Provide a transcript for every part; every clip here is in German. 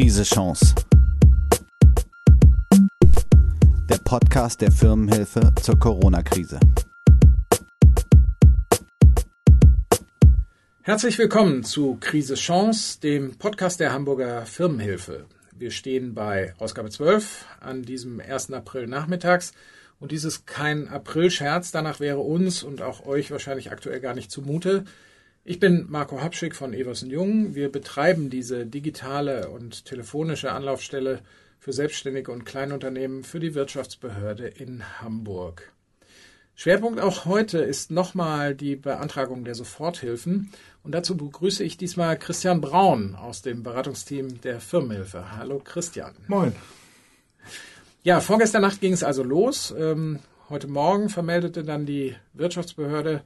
Krise Chance. Der Podcast der Firmenhilfe zur Corona-Krise. Herzlich willkommen zu Krise Chance, dem Podcast der Hamburger Firmenhilfe. Wir stehen bei Ausgabe 12 an diesem 1. April nachmittags. Und dies ist kein April-Scherz, danach wäre uns und auch euch wahrscheinlich aktuell gar nicht zumute. Ich bin Marco Habschick von Eversen Jung. Wir betreiben diese digitale und telefonische Anlaufstelle für Selbstständige und Kleinunternehmen für die Wirtschaftsbehörde in Hamburg. Schwerpunkt auch heute ist nochmal die Beantragung der Soforthilfen. Und dazu begrüße ich diesmal Christian Braun aus dem Beratungsteam der Firmenhilfe. Hallo Christian. Moin. Ja, vorgestern Nacht ging es also los. Ähm, heute Morgen vermeldete dann die Wirtschaftsbehörde,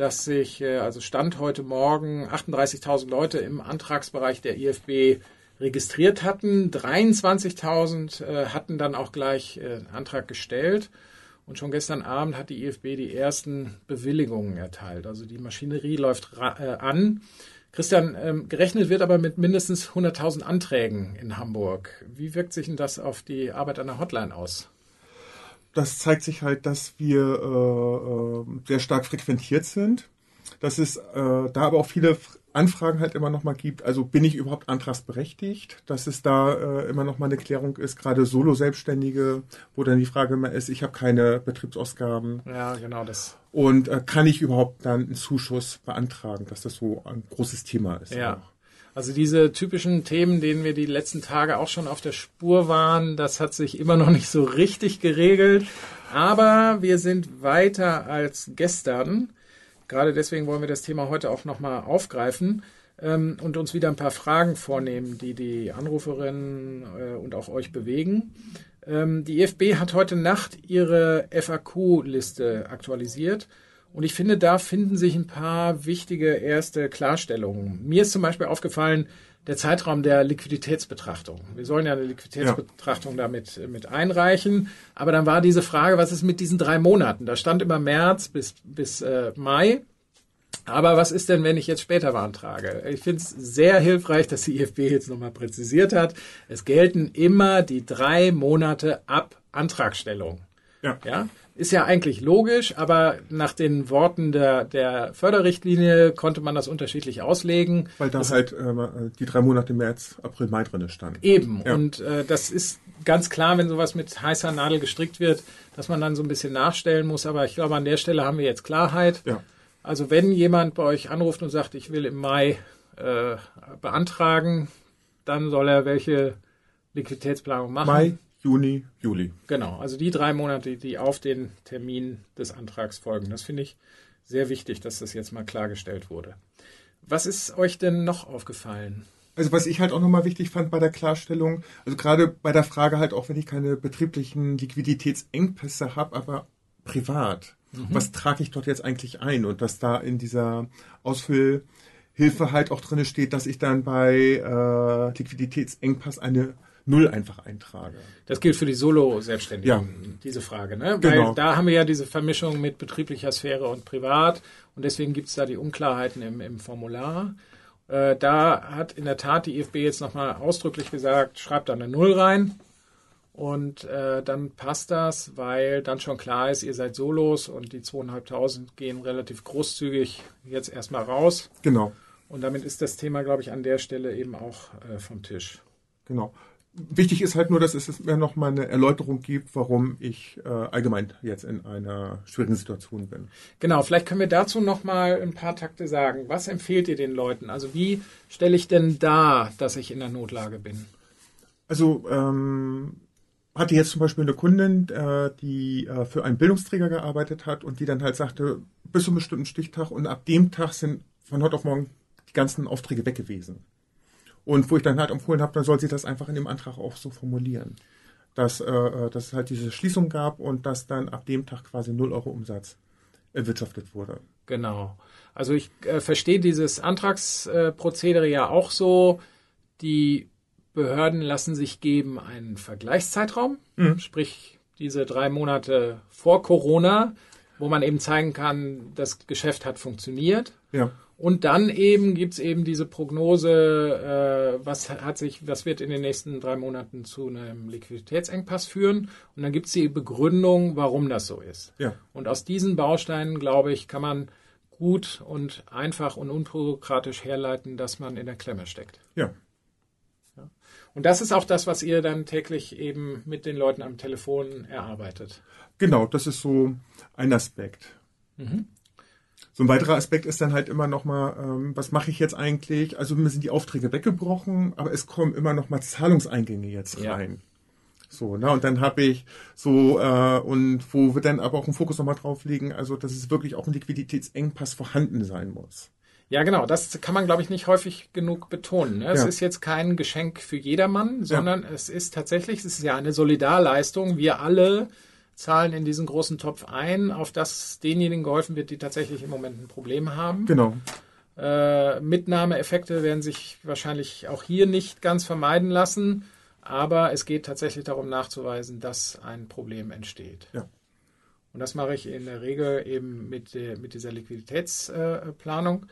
dass sich, äh, also Stand heute Morgen, 38.000 Leute im Antragsbereich der IFB registriert hatten. 23.000 äh, hatten dann auch gleich äh, einen Antrag gestellt. Und schon gestern Abend hat die IFB die ersten Bewilligungen erteilt. Also die Maschinerie läuft an. Christian, ähm, gerechnet wird aber mit mindestens 100.000 Anträgen in Hamburg. Wie wirkt sich denn das auf die Arbeit an der Hotline aus? Das zeigt sich halt, dass wir äh, äh, sehr stark frequentiert sind. Dass es äh, da aber auch viele Anfragen halt immer noch mal gibt. Also bin ich überhaupt antragsberechtigt? Dass es da äh, immer noch mal eine Klärung ist, gerade Solo-Selbstständige, wo dann die Frage immer ist, ich habe keine Betriebsausgaben. Ja, genau das. Und äh, kann ich überhaupt dann einen Zuschuss beantragen, dass das so ein großes Thema ist. Ja. Auch. Also diese typischen Themen, denen wir die letzten Tage auch schon auf der Spur waren, das hat sich immer noch nicht so richtig geregelt. Aber wir sind weiter als gestern. Gerade deswegen wollen wir das Thema heute auch nochmal aufgreifen ähm, und uns wieder ein paar Fragen vornehmen, die die Anruferinnen äh, und auch euch bewegen. Ähm, die IFB hat heute Nacht ihre FAQ-Liste aktualisiert. Und ich finde, da finden sich ein paar wichtige erste Klarstellungen. Mir ist zum Beispiel aufgefallen, der Zeitraum der Liquiditätsbetrachtung. Wir sollen ja eine Liquiditätsbetrachtung ja. damit mit einreichen. Aber dann war diese Frage, was ist mit diesen drei Monaten? Da stand immer März bis, bis äh, Mai. Aber was ist denn, wenn ich jetzt später beantrage? Ich finde es sehr hilfreich, dass die IFB jetzt nochmal präzisiert hat. Es gelten immer die drei Monate ab Antragstellung. Ja. ja. Ist ja eigentlich logisch, aber nach den Worten der, der Förderrichtlinie konnte man das unterschiedlich auslegen. Weil da das halt äh, die drei Monate März, April, Mai drin standen. Eben. Ja. Und äh, das ist ganz klar, wenn sowas mit heißer Nadel gestrickt wird, dass man dann so ein bisschen nachstellen muss. Aber ich glaube, an der Stelle haben wir jetzt Klarheit. Ja. Also wenn jemand bei euch anruft und sagt, ich will im Mai äh, beantragen, dann soll er welche Liquiditätsplanung machen? Mai, Juni, Juli. Genau, also die drei Monate, die auf den Termin des Antrags folgen. Das finde ich sehr wichtig, dass das jetzt mal klargestellt wurde. Was ist euch denn noch aufgefallen? Also was ich halt auch nochmal wichtig fand bei der Klarstellung, also gerade bei der Frage halt auch, wenn ich keine betrieblichen Liquiditätsengpässe habe, aber privat, mhm. was trage ich dort jetzt eigentlich ein? Und dass da in dieser Ausfüllhilfe halt auch drin steht, dass ich dann bei äh, Liquiditätsengpass eine Null einfach eintrage. Das gilt für die Solo-Selbstständigen, ja. diese Frage. Ne? Genau. Weil da haben wir ja diese Vermischung mit betrieblicher Sphäre und privat und deswegen gibt es da die Unklarheiten im, im Formular. Äh, da hat in der Tat die IFB jetzt nochmal ausdrücklich gesagt, schreibt da eine Null rein und äh, dann passt das, weil dann schon klar ist, ihr seid Solos und die zweieinhalbtausend gehen relativ großzügig jetzt erstmal raus. Genau. Und damit ist das Thema, glaube ich, an der Stelle eben auch äh, vom Tisch. Genau. Wichtig ist halt nur, dass es mir noch mal eine Erläuterung gibt, warum ich äh, allgemein jetzt in einer schwierigen Situation bin. Genau, vielleicht können wir dazu noch mal ein paar Takte sagen. Was empfehlt ihr den Leuten? Also wie stelle ich denn dar, dass ich in der Notlage bin? Also ähm, hatte jetzt zum Beispiel eine Kundin, äh, die äh, für einen Bildungsträger gearbeitet hat und die dann halt sagte, bis zu einem bestimmten Stichtag und ab dem Tag sind von heute auf morgen die ganzen Aufträge weg gewesen. Und wo ich dann halt empfohlen habe, dann soll sie das einfach in dem Antrag auch so formulieren. Dass, äh, äh, dass es halt diese Schließung gab und dass dann ab dem Tag quasi 0 Euro Umsatz erwirtschaftet wurde. Genau. Also ich äh, verstehe dieses Antragsprozedere ja auch so. Die Behörden lassen sich geben einen Vergleichszeitraum, mhm. sprich diese drei Monate vor Corona, wo man eben zeigen kann, das Geschäft hat funktioniert. Ja. Und dann eben gibt's eben diese Prognose, äh, was hat sich, was wird in den nächsten drei Monaten zu einem Liquiditätsengpass führen. Und dann gibt's die Begründung, warum das so ist. Ja. Und aus diesen Bausteinen, glaube ich, kann man gut und einfach und unbürokratisch herleiten, dass man in der Klemme steckt. Ja. Und das ist auch das, was ihr dann täglich eben mit den Leuten am Telefon erarbeitet. Genau, das ist so ein Aspekt. So ein weiterer Aspekt ist dann halt immer noch mal, ähm, was mache ich jetzt eigentlich? Also mir sind die Aufträge weggebrochen, aber es kommen immer noch mal Zahlungseingänge jetzt Ja. rein. So, ne, und dann habe ich so, äh, und wo wir dann aber auch einen Fokus nochmal drauf legen, also dass es wirklich auch ein Liquiditätsengpass vorhanden sein muss. Ja, genau. Das kann man, glaube ich, nicht häufig genug betonen. Ne? Es Ja. ist jetzt kein Geschenk für jedermann, sondern es ist tatsächlich, es ist ja eine Solidarleistung. Wir alle zahlen in diesen großen Topf ein, auf das denjenigen geholfen wird, die tatsächlich im Moment ein Problem haben. Genau. Äh, Mitnahmeeffekte werden sich wahrscheinlich auch hier nicht ganz vermeiden lassen, aber es geht tatsächlich darum nachzuweisen, dass ein Problem entsteht. Ja. Und das mache ich in der Regel eben mit, der, mit dieser Liquiditätsplanung.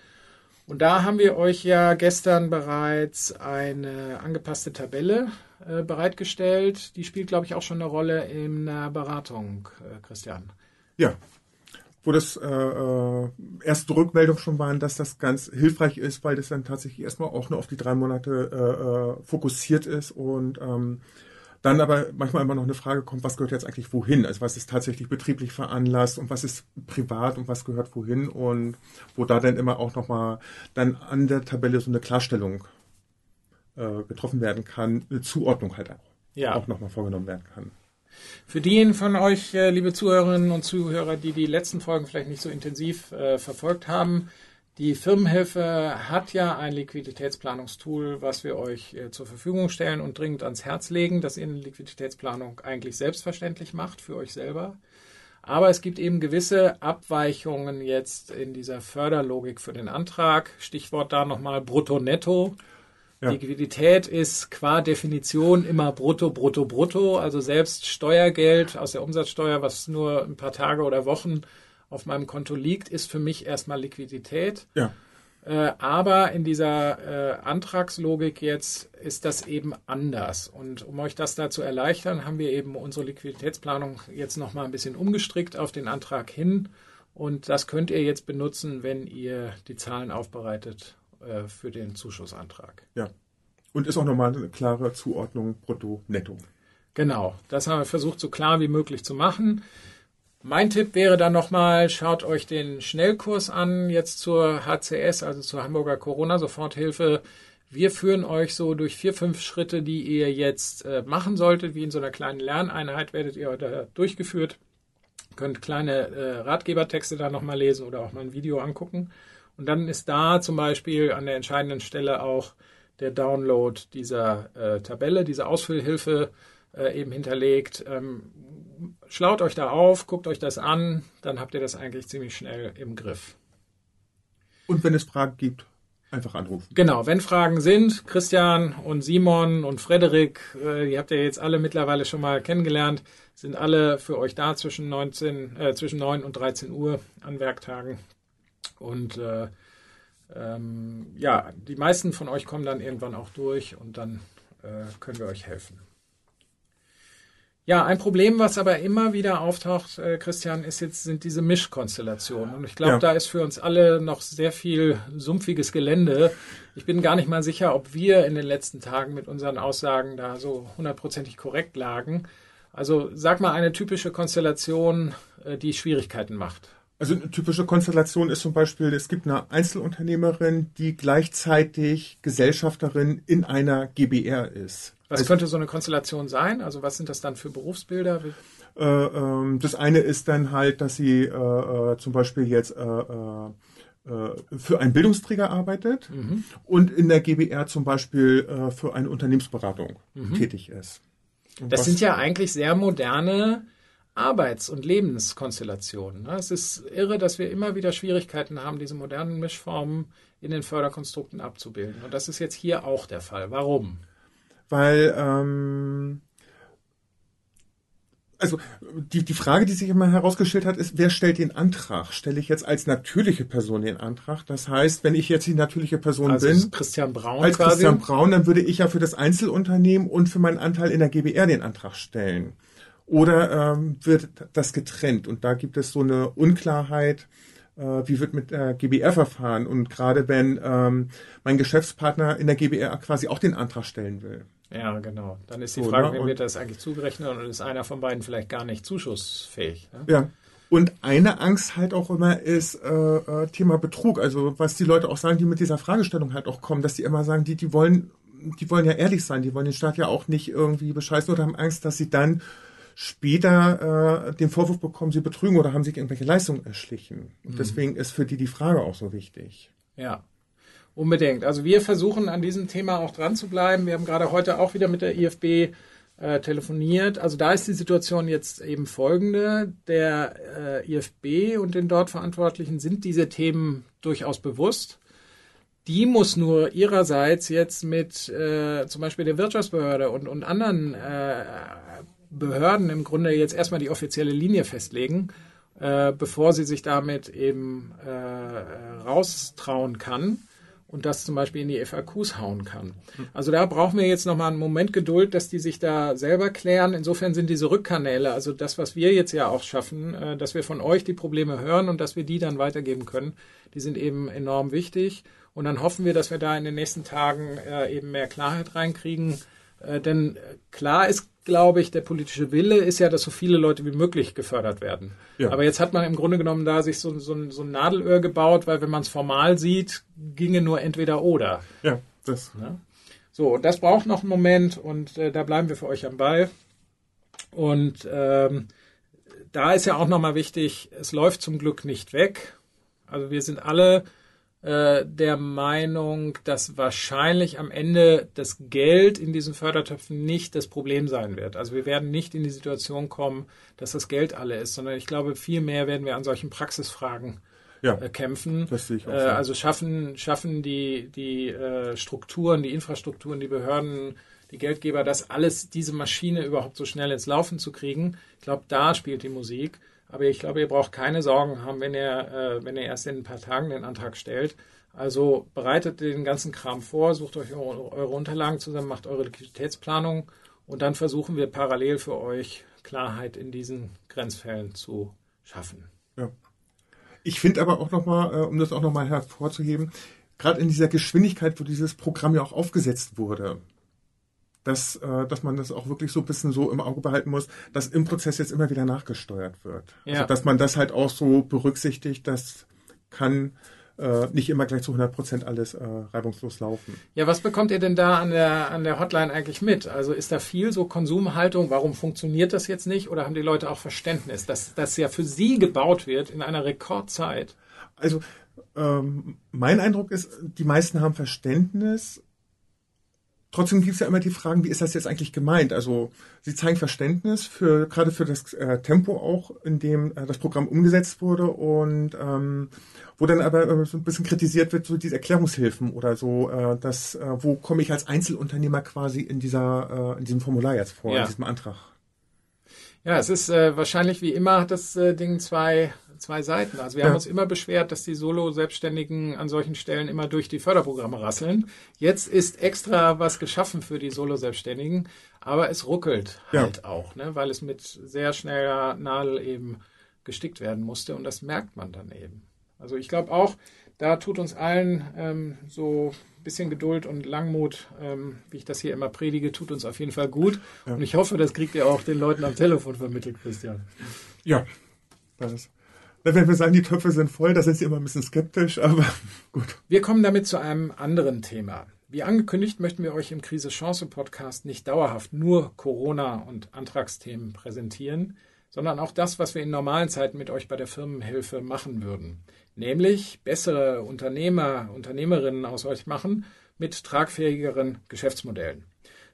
Und da haben wir euch ja gestern bereits eine angepasste Tabelle äh, bereitgestellt. Die spielt, glaube ich, auch schon eine Rolle in der Beratung, äh, Christian. Ja. Wo das äh, äh, erste Rückmeldung schon waren, dass das ganz hilfreich ist, weil das dann tatsächlich erstmal auch nur auf die drei Monate äh, äh, fokussiert ist und ähm, dann aber manchmal immer noch eine Frage kommt, was gehört jetzt eigentlich wohin? Also was ist tatsächlich betrieblich veranlasst und was ist privat und was gehört wohin? Und wo da dann immer auch nochmal dann an der Tabelle so eine Klarstellung äh, getroffen werden kann, eine Zuordnung halt auch, Ja. auch nochmal vorgenommen werden kann. Für diejenigen von euch, äh, liebe Zuhörerinnen und Zuhörer, die die letzten Folgen vielleicht nicht so intensiv äh, verfolgt haben, die Firmenhilfe hat ja ein Liquiditätsplanungstool, was wir euch äh, zur Verfügung stellen und dringend ans Herz legen, dass ihr eine Liquiditätsplanung eigentlich selbstverständlich macht für euch selber. Aber es gibt eben gewisse Abweichungen jetzt in dieser Förderlogik für den Antrag. Stichwort da nochmal Brutto-Netto. Ja. Liquidität ist qua Definition immer brutto, brutto, brutto. Also selbst Steuergeld aus der Umsatzsteuer, was nur ein paar Tage oder Wochen auf meinem Konto liegt, ist für mich erstmal Liquidität. Ja. Äh, aber in dieser äh, Antragslogik jetzt ist das eben anders. Und um euch das da zu erleichtern, haben wir eben unsere Liquiditätsplanung jetzt nochmal ein bisschen umgestrickt auf den Antrag hin. Und das könnt ihr jetzt benutzen, wenn ihr die Zahlen aufbereitet äh, für den Zuschussantrag. Ja. Und ist auch nochmal eine klare Zuordnung brutto-netto. Genau, das haben wir versucht, so klar wie möglich zu machen. Mein Tipp wäre dann nochmal, schaut euch den Schnellkurs an, jetzt zur HCS, also zur Hamburger Corona-Soforthilfe. Wir führen euch so durch vier, fünf Schritte, die ihr jetzt äh, machen solltet, wie in so einer kleinen Lerneinheit werdet ihr da durchgeführt. Könnt kleine äh, Ratgebertexte da nochmal lesen oder auch mal ein Video angucken. Und dann ist da zum Beispiel an der entscheidenden Stelle auch der Download dieser äh, Tabelle, dieser Ausfüllhilfe äh, eben hinterlegt. Ähm, schlaut euch da auf, guckt euch das an, dann habt ihr das eigentlich ziemlich schnell im Griff. Und wenn es Fragen gibt, einfach anrufen. Genau, wenn Fragen sind, Christian und Simon und Frederik, äh, die habt ihr jetzt alle mittlerweile schon mal kennengelernt, sind alle für euch da zwischen 19, äh, zwischen 9 und 13 Uhr an Werktagen. Und äh, ähm, ja, die meisten von euch kommen dann irgendwann auch durch und dann äh, können wir euch helfen. Ja, ein Problem, was aber immer wieder auftaucht, äh, Christian, ist jetzt sind diese Mischkonstellationen. Und ich glaube, Ja. da ist für uns alle noch sehr viel sumpfiges Gelände. Ich bin gar nicht mal sicher, ob wir in den letzten Tagen mit unseren Aussagen da so hundertprozentig korrekt lagen. Also sag mal eine typische Konstellation, äh, die Schwierigkeiten macht. Also eine typische Konstellation ist zum Beispiel, es gibt eine Einzelunternehmerin, die gleichzeitig Gesellschafterin in einer GBR ist. Was Also, könnte so eine Konstellation sein? Also was sind das dann für Berufsbilder? Äh, ähm, das eine ist dann halt, dass sie äh, äh, zum Beispiel jetzt äh, äh, äh, für einen Bildungsträger arbeitet und in der GBR zum Beispiel für eine Unternehmensberatung tätig ist. Und Das sind ja eigentlich sehr moderne Arbeits- und Lebenskonstellationen. ne? Es ist irre, dass wir immer wieder Schwierigkeiten haben, diese modernen Mischformen in den Förderkonstrukten abzubilden. Und das ist jetzt hier auch der Fall. Warum? weil ähm, also die, die Frage, die sich immer herausgestellt hat, ist, wer stellt den Antrag? Stelle ich jetzt als natürliche Person den Antrag? Das heißt, wenn ich jetzt die natürliche Person Also bin, Christian Braun als quasi. Christian Braun, dann würde ich ja für das Einzelunternehmen und für meinen Anteil in der GBR den Antrag stellen. Oder ähm, wird das getrennt? Und da gibt es so eine Unklarheit, äh, wie wird mit der GBR verfahren? Und gerade wenn ähm, mein Geschäftspartner in der GBR quasi auch den Antrag stellen will. Ja, genau. Dann ist die So, Frage, ne? wem wird das eigentlich zugerechnet und ist einer von beiden vielleicht gar nicht zuschussfähig? Ne? Ja. Und eine Angst halt auch immer ist äh, äh, Thema Betrug. Also was die Leute auch sagen, die mit dieser Fragestellung halt auch kommen, dass die immer sagen, die, die wollen, die wollen ja ehrlich sein, die wollen den Staat ja auch nicht irgendwie bescheißen oder haben Angst, dass sie dann später äh, den Vorwurf bekommen, sie betrügen oder haben sich irgendwelche Leistungen erschlichen. Und deswegen ist für die die Frage auch so wichtig. Ja, unbedingt. Also wir versuchen an diesem Thema auch dran zu bleiben. Wir haben gerade heute auch wieder mit der IFB äh, telefoniert. Also da ist die Situation jetzt eben folgende. Der äh, IFB und den dort Verantwortlichen sind diese Themen durchaus bewusst. Die muss nur ihrerseits jetzt mit äh, zum Beispiel der Wirtschaftsbehörde und, und anderen äh, Behörden im Grunde jetzt erstmal die offizielle Linie festlegen, äh, bevor sie sich damit eben äh, raustrauen kann und das zum Beispiel in die FAQs hauen kann. Also da brauchen wir jetzt nochmal einen Moment Geduld, dass die sich da selber klären. Insofern sind diese Rückkanäle, also das, was wir jetzt ja auch schaffen, äh, dass wir von euch die Probleme hören und dass wir die dann weitergeben können, die sind eben enorm wichtig. Und dann hoffen wir, dass wir da in den nächsten Tagen äh, eben mehr Klarheit reinkriegen. Äh, denn äh, klar ist, glaube ich, der politische Wille ist ja, dass so viele Leute wie möglich gefördert werden. Ja. Aber jetzt hat man im Grunde genommen da sich so, so, ein- so ein Nadelöhr gebaut, weil wenn man es formal sieht, ginge nur entweder oder. Ja, das. Ne? So, und das braucht noch einen Moment und äh, da bleiben wir für euch am Ball. Und ähm, da ist ja auch nochmal wichtig, es läuft zum Glück nicht weg. Also wir sind alle äh, der Meinung, dass wahrscheinlich am Ende das Geld in diesen Fördertöpfen nicht das Problem sein wird. Also wir werden nicht in die Situation kommen, dass das Geld alle ist, sondern ich glaube, viel mehr werden wir an solchen Praxisfragen Ja, äh, kämpfen. das sehe ich auch Äh, so. also schaffen, schaffen die, die Strukturen, die Infrastrukturen, die Behörden, die Geldgeber, das alles, diese Maschine überhaupt so schnell ins Laufen zu kriegen. Ich glaube, da spielt die Musik. Aber ich glaube, ihr braucht keine Sorgen haben, wenn ihr, äh, wenn ihr erst in ein paar Tagen den Antrag stellt. Also bereitet den ganzen Kram vor, sucht euch eure, eure Unterlagen zusammen, macht eure Liquiditätsplanung und dann versuchen wir parallel für euch Klarheit in diesen Grenzfällen zu schaffen. Ja. Ich finde aber auch nochmal, äh, um das auch nochmal hervorzuheben, gerade in dieser Geschwindigkeit, wo dieses Programm ja auch aufgesetzt wurde, dass, äh, dass man das auch wirklich so ein bisschen so im Auge behalten muss, dass im Prozess jetzt immer wieder nachgesteuert wird. Ja. Also dass man das halt auch so berücksichtigt, das kann äh, nicht immer gleich zu 100 Prozent alles äh, reibungslos laufen. Ja, was bekommt ihr denn da an der, an der Hotline eigentlich mit? Also ist da viel so Konsumhaltung? Warum funktioniert das jetzt nicht? Oder haben die Leute auch Verständnis, dass das ja für sie gebaut wird in einer Rekordzeit? Also ähm, mein Eindruck ist, die meisten haben Verständnis. Trotzdem gibt es ja immer die Fragen, wie ist das jetzt eigentlich gemeint? Also sie zeigen Verständnis für gerade für das äh, Tempo auch, in dem äh, das Programm umgesetzt wurde und ähm, wo dann aber äh, so ein bisschen kritisiert wird, so diese Erklärungshilfen oder so, äh, dass äh, wo komme ich als Einzelunternehmer quasi in dieser äh, in diesem Formular jetzt vor, Ja. in diesem Antrag. Ja, es ist äh, wahrscheinlich wie immer hat das äh, Ding zwei, zwei Seiten. Also wir Ja. haben uns immer beschwert, dass die Solo-Selbstständigen an solchen Stellen immer durch die Förderprogramme rasseln. Jetzt ist extra was geschaffen für die Solo-Selbstständigen, aber es ruckelt Ja. halt auch, ne, weil es mit sehr schneller Nadel eben gestickt werden musste und das merkt man dann eben. Also ich glaube auch, da tut uns allen ähm, so ein bisschen Geduld und Langmut, ähm, wie ich das hier immer predige, tut uns auf jeden Fall gut. Und ich hoffe, das kriegt ihr auch den Leuten am Telefon vermittelt, Christian. Ja, das ist. Wenn wir sagen, die Töpfe sind voll, da sind sie immer ein bisschen skeptisch, aber gut. Wir kommen damit zu einem anderen Thema. Wie angekündigt, möchten wir euch im Krise-Chance-Podcast nicht dauerhaft nur Corona- und Antragsthemen präsentieren, sondern auch das, was wir in normalen Zeiten mit euch bei der Firmenhilfe machen würden. Nämlich bessere Unternehmer, Unternehmerinnen aus euch machen mit tragfähigeren Geschäftsmodellen.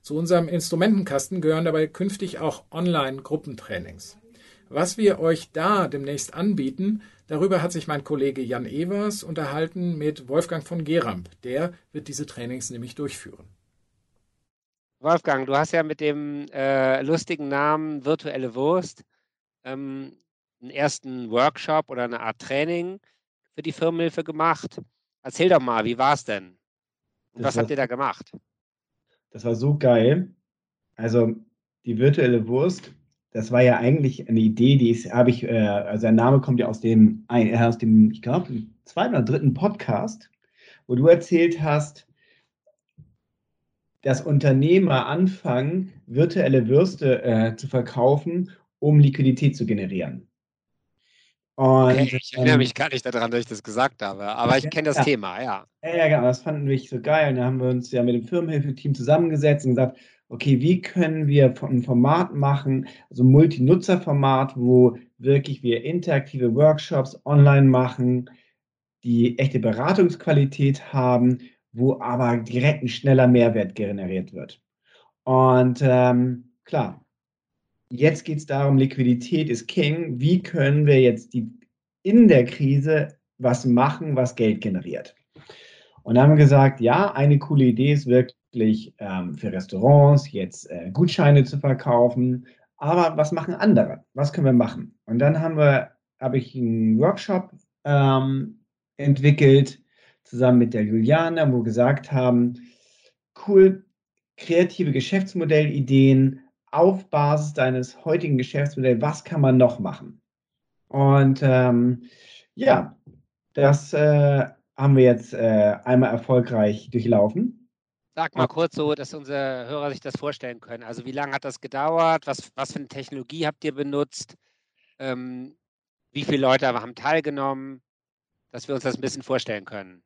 Zu unserem Instrumentenkasten gehören dabei künftig auch Online-Gruppentrainings. Was wir euch da demnächst anbieten, darüber hat sich mein Kollege Jan Evers unterhalten mit Wolfgang von Geramp. Der wird diese Trainings nämlich durchführen. Wolfgang, du hast ja mit dem äh, lustigen Namen Virtuelle Wurst ähm, einen ersten Workshop oder eine Art Training für die Firmenhilfe gemacht. Erzähl doch mal, wie war es denn? Und was habt ihr da gemacht? Das war so geil. Also die virtuelle Wurst, das war ja eigentlich eine Idee, die habe ich, äh, also der Name kommt ja aus dem, äh, aus dem, ich glaube, zweiten oder dritten Podcast, wo du erzählt hast, dass Unternehmer anfangen, virtuelle Würste äh, zu verkaufen, um Liquidität zu generieren. Okay, ich erinnere ähm, mich gar nicht daran, dass ich das gesagt habe, aber ich kenne das ja, Thema, ja. Ja, genau, das fanden wir so geil. Und da haben wir uns ja mit dem Firmenhilfeteam zusammengesetzt und gesagt, okay, wie können wir ein Format machen, also ein Multi-Nutzer-Format, wo wirklich wir interaktive Workshops online machen, die echte Beratungsqualität haben, wo aber direkt ein schneller Mehrwert generiert wird. Und ähm, klar, jetzt geht es darum, Liquidität ist King. Wie können wir jetzt die, in der Krise was machen, was Geld generiert? Und da haben wir gesagt, ja, eine coole Idee ist wirklich ähm, für Restaurants jetzt äh, Gutscheine zu verkaufen. Aber was machen andere? Was können wir machen? Und dann haben wir, habe ich einen Workshop ähm, entwickelt, zusammen mit der Juliane, wo wir gesagt haben, cool, kreative Geschäftsmodellideen auf Basis deines heutigen Geschäftsmodells, was kann man noch machen? Und ähm, ja, das äh, haben wir jetzt äh, einmal erfolgreich durchlaufen. Sag mal kurz so, dass unsere Hörer sich das vorstellen können. Also wie lange hat das gedauert? Was, was für eine Technologie habt ihr benutzt? Ähm, wie viele Leute haben teilgenommen? dass wir uns das ein bisschen vorstellen können.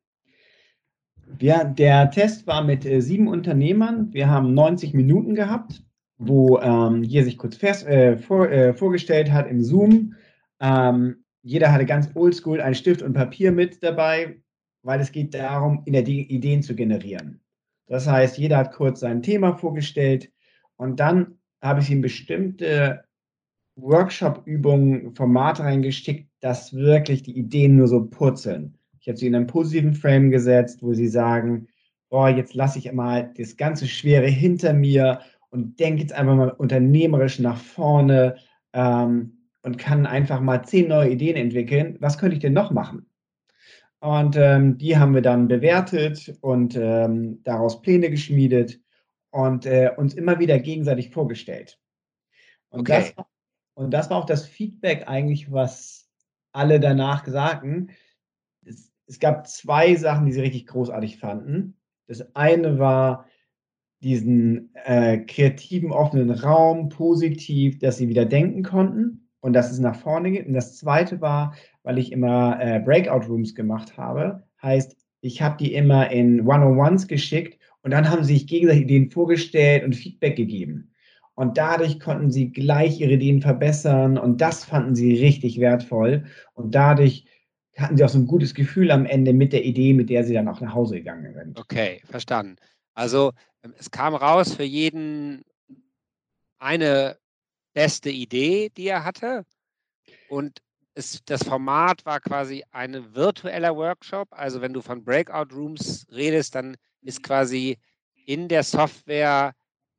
Ja, der Test war mit äh, sieben Unternehmern. Wir haben 90 Minuten gehabt, wo ähm, jeder sich kurz fest, äh, vor, äh, vorgestellt hat im Zoom. Ähm, jeder hatte ganz oldschool einen Stift und Papier mit dabei, weil es geht darum, in der Ideen zu generieren. Das heißt, jeder hat kurz sein Thema vorgestellt und dann habe ich ihm bestimmte Workshop-Übungen, Formate reingeschickt, dass wirklich die Ideen nur so purzeln. Ich habe sie in einen positiven Frame gesetzt, wo sie sagen, boah, jetzt lasse ich mal das ganze Schwere hinter mir und denke jetzt einfach mal unternehmerisch nach vorne ähm, und kann einfach mal zehn neue Ideen entwickeln. Was könnte ich denn noch machen? Und ähm, die haben wir dann bewertet und ähm, daraus Pläne geschmiedet und äh, uns immer wieder gegenseitig vorgestellt. Und okay. das und das war auch das Feedback eigentlich, was alle danach sagten. Es, es gab zwei Sachen, die sie richtig großartig fanden. Das eine war diesen äh, kreativen, offenen Raum, positiv, dass sie wieder denken konnten und dass es nach vorne geht. Und das zweite war, weil ich immer äh, Breakout-Rooms gemacht habe, heißt, ich habe die immer in One-on-Ones geschickt und dann haben sie sich gegenseitig Ideen vorgestellt und Feedback gegeben. Und dadurch konnten sie gleich ihre Ideen verbessern und das fanden sie richtig wertvoll. Und dadurch hatten sie auch so ein gutes Gefühl am Ende mit der Idee, mit der sie dann auch nach Hause gegangen sind. Okay, verstanden. Also es kam raus für jeden eine beste Idee, die er hatte. Und es, das Format war quasi ein virtueller Workshop. Also wenn du von Breakout Rooms redest, dann ist quasi in der Software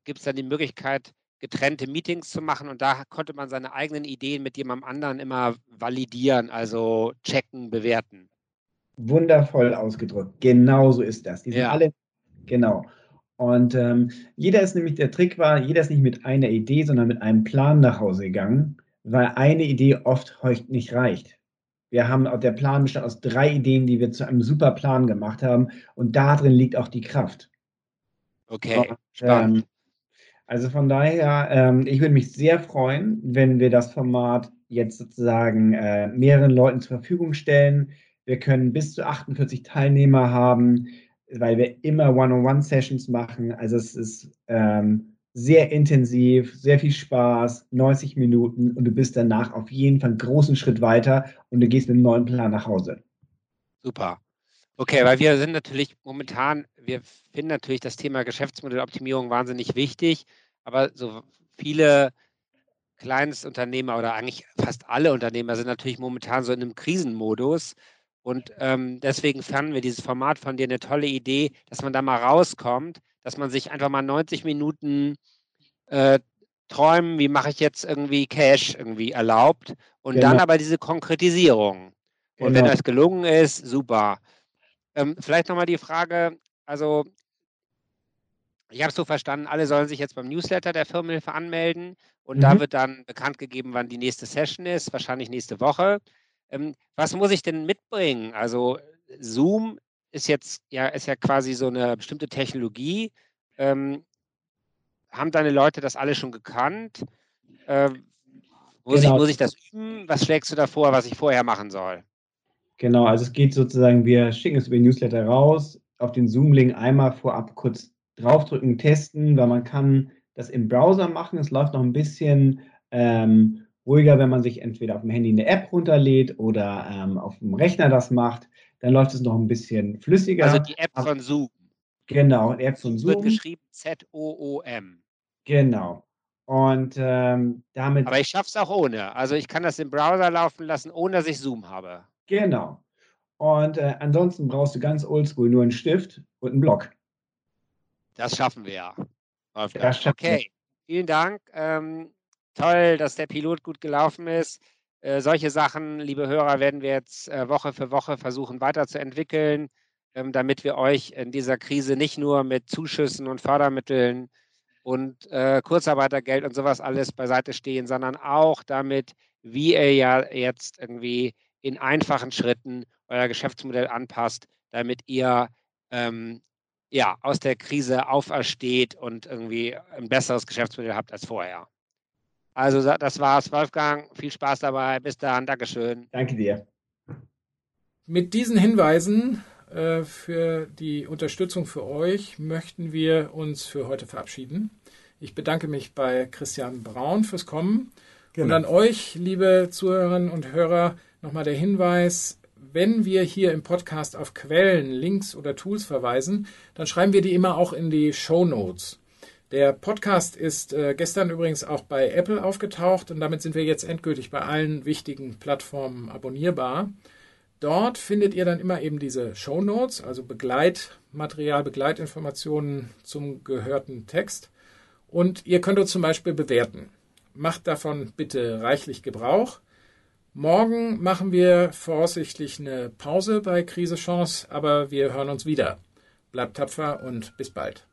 gibt es dann die Möglichkeit, getrennte Meetings zu machen und da konnte man seine eigenen Ideen mit jemandem anderen immer validieren, also checken, bewerten. Wundervoll ausgedrückt. Genau so ist das. Die sind ja. alle, genau. Und ähm, jeder ist nämlich, der Trick war, jeder ist nicht mit einer Idee, sondern mit einem Plan nach Hause gegangen, weil eine Idee oft nicht reicht. Wir haben, der Plan bestand aus drei Ideen, die wir zu einem super Plan gemacht haben und darin liegt auch die Kraft. Okay, und, spannend. Ähm, also von daher, ähm, ich würde mich sehr freuen, wenn wir das Format jetzt sozusagen äh, mehreren Leuten zur Verfügung stellen. Wir können bis zu 48 Teilnehmer haben, weil wir immer One-on-One-Sessions machen. Also es ist ähm, sehr intensiv, sehr viel Spaß, 90 Minuten und du bist danach auf jeden Fall einen großen Schritt weiter und du gehst mit einem neuen Plan nach Hause. Super. Okay, weil wir sind natürlich momentan, wir finden natürlich das Thema Geschäftsmodelloptimierung wahnsinnig wichtig, aber so viele Kleinstunternehmer oder eigentlich fast alle Unternehmer sind natürlich momentan so in einem Krisenmodus. Und ähm, deswegen fanden wir dieses Format von dir eine tolle Idee, dass man da mal rauskommt, dass man sich einfach mal 90 Minuten äh, träumen, wie mache ich jetzt irgendwie Cash irgendwie erlaubt und Genau. dann aber diese Konkretisierung. Und wenn Genau. das gelungen ist, super. Ähm, vielleicht nochmal die Frage, also ich habe so verstanden, alle sollen sich jetzt beim Newsletter der Firmenhilfe anmelden und da Mhm. wird dann bekannt gegeben, wann die nächste Session ist, wahrscheinlich nächste Woche. Ähm, was muss ich denn mitbringen? Also Zoom ist jetzt ja, ist ja quasi so eine bestimmte Technologie. Ähm, haben deine Leute das alle schon gekannt? Ähm, muss, Genau. ich, muss ich das üben? Was schlägst du da vor, was ich vorher machen soll? Genau, also es geht sozusagen, wir schicken es über den Newsletter raus, auf den Zoom-Link einmal vorab kurz draufdrücken, testen, weil man kann das im Browser machen. Es läuft noch ein bisschen ähm, ruhiger, wenn man sich entweder auf dem Handy eine App runterlädt oder ähm, auf dem Rechner das macht. Dann läuft es noch ein bisschen flüssiger. Also die App von Zoom. genau, die App von Wird Zoom. geschrieben Z-O-O-M. Genau. Und ähm, damit, Aber ich schaffe es auch ohne. Also ich kann das im Browser laufen lassen, ohne dass ich Zoom habe. genau. Und äh, ansonsten brauchst du ganz oldschool nur einen Stift und einen Block. Das schaffen wir ja. Wolfgang. Das schaffen wir. okay, vielen Dank. Ähm, toll, dass der Pilot gut gelaufen ist. Äh, solche Sachen, liebe Hörer, werden wir jetzt äh, Woche für Woche versuchen weiterzuentwickeln, ähm, damit wir euch in dieser Krise nicht nur mit Zuschüssen und Fördermitteln und äh, Kurzarbeitergeld und sowas alles beiseite stehen, sondern auch damit, wie ihr ja jetzt irgendwie in einfachen Schritten euer Geschäftsmodell anpasst, damit ihr ähm, ja, aus der Krise aufersteht und irgendwie ein besseres Geschäftsmodell habt als vorher. Also das war's, Wolfgang. Viel Spaß dabei. Bis dann. Dankeschön. Danke dir. Mit diesen Hinweisen äh, für die Unterstützung für euch möchten wir uns für heute verabschieden. Ich bedanke mich bei Christian Braun fürs Kommen. Und Genau. an euch, liebe Zuhörerinnen und Hörer, nochmal der Hinweis, wenn wir hier im Podcast auf Quellen, Links oder Tools verweisen, dann schreiben wir die immer auch in die Show Notes. Der Podcast ist äh, gestern übrigens auch bei Apple aufgetaucht und damit sind wir jetzt endgültig bei allen wichtigen Plattformen abonnierbar. Dort findet ihr dann immer eben diese Show Notes, also Begleitmaterial, Begleitinformationen zum gehörten Text. Und ihr könnt uns zum Beispiel bewerten. Macht davon bitte reichlich Gebrauch. Morgen machen wir voraussichtlich eine Pause bei Krise Chance, aber wir hören uns wieder. Bleibt tapfer und bis bald.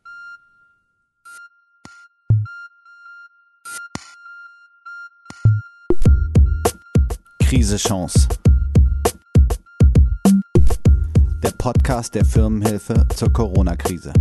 Krise Chance. Der Podcast der Firmenhilfe zur Corona-Krise.